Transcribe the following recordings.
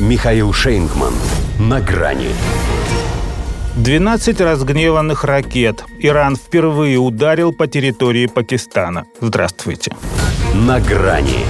Михаил Шейнгман. На грани. 12 разгневанных ракет. Иран впервые ударил по территории Пакистана. Здравствуйте. На грани.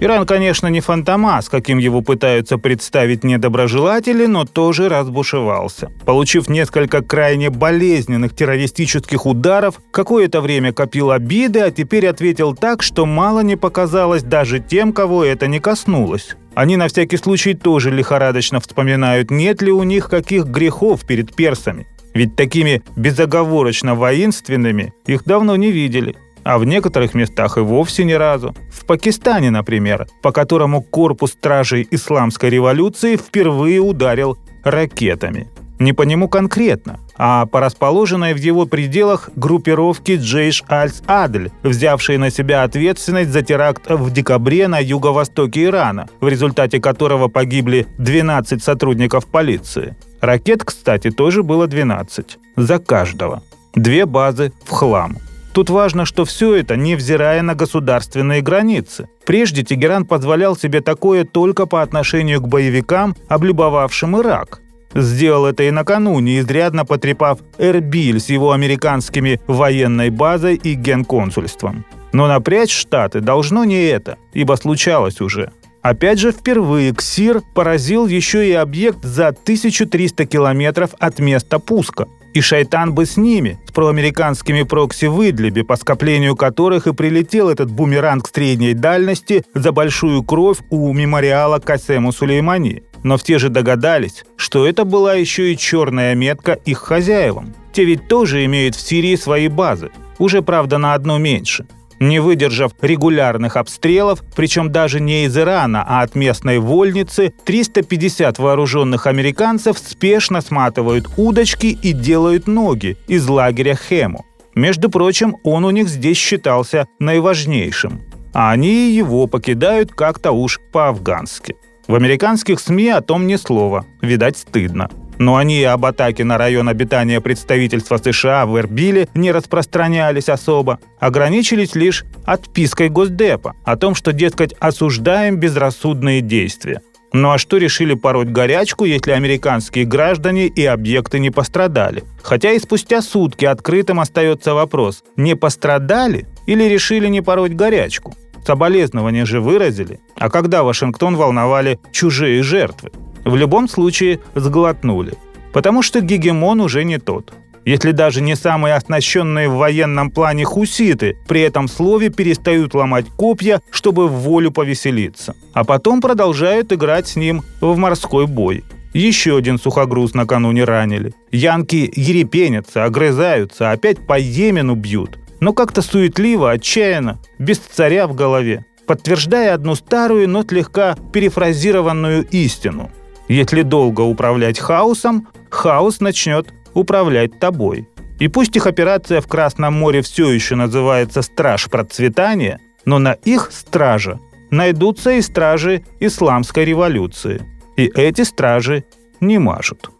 Иран, конечно, не фантомас, каким его пытаются представить недоброжелатели, но тоже разбушевался. Получив несколько крайне болезненных террористических ударов, какое-то время копил обиды, а теперь ответил так, что мало не показалось даже тем, кого это не коснулось. Они на всякий случай тоже лихорадочно вспоминают, нет ли у них каких грехов перед персами. Ведь такими безоговорочно воинственными их давно не видели а в некоторых местах и вовсе ни разу. В Пакистане, например, по которому корпус стражей исламской революции впервые ударил ракетами. Не по нему конкретно, а по расположенной в его пределах группировке Джейш Альс-Адль, взявшей на себя ответственность за теракт в декабре на юго-востоке Ирана, в результате которого погибли 12 сотрудников полиции. Ракет, кстати, тоже было 12. За каждого. Две базы в хлам – Тут важно, что все это невзирая на государственные границы. Прежде Тегеран позволял себе такое только по отношению к боевикам, облюбовавшим Ирак. Сделал это и накануне, изрядно потрепав Эрбиль с его американскими военной базой и генконсульством. Но напрячь Штаты должно не это, ибо случалось уже. Опять же, впервые КСИР поразил еще и объект за 1300 километров от места пуска – и шайтан бы с ними, с проамериканскими прокси в Идлибе, по скоплению которых и прилетел этот бумеранг средней дальности за большую кровь у мемориала Касему Сулеймани. Но все же догадались, что это была еще и черная метка их хозяевам. Те ведь тоже имеют в Сирии свои базы, уже, правда, на одну меньше – не выдержав регулярных обстрелов, причем даже не из Ирана, а от местной вольницы, 350 вооруженных американцев спешно сматывают удочки и делают ноги из лагеря Хему. Между прочим, он у них здесь считался наиважнейшим. А они его покидают как-то уж по-афгански. В американских СМИ о том ни слова, видать стыдно но они об атаке на район обитания представительства США в Эрбиле не распространялись особо, ограничились лишь отпиской Госдепа о том, что, дескать, осуждаем безрассудные действия. Ну а что решили пороть горячку, если американские граждане и объекты не пострадали? Хотя и спустя сутки открытым остается вопрос, не пострадали или решили не пороть горячку? Соболезнования же выразили. А когда Вашингтон волновали чужие жертвы? В любом случае сглотнули, потому что гегемон уже не тот. Если даже не самые оснащенные в военном плане хуситы при этом слове перестают ломать копья, чтобы в волю повеселиться, а потом продолжают играть с ним в морской бой. Еще один сухогруз накануне ранили. Янки ерепенятся, огрызаются, опять по Йемену бьют. Но как-то суетливо, отчаянно, без царя в голове, подтверждая одну старую, но слегка перефразированную истину – если долго управлять хаосом, хаос начнет управлять тобой. И пусть их операция в Красном море все еще называется «Страж процветания», но на их стража найдутся и стражи исламской революции. И эти стражи не мажут.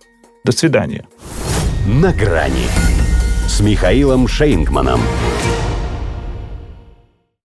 До свидания. На грани с Михаилом Шейнгманом.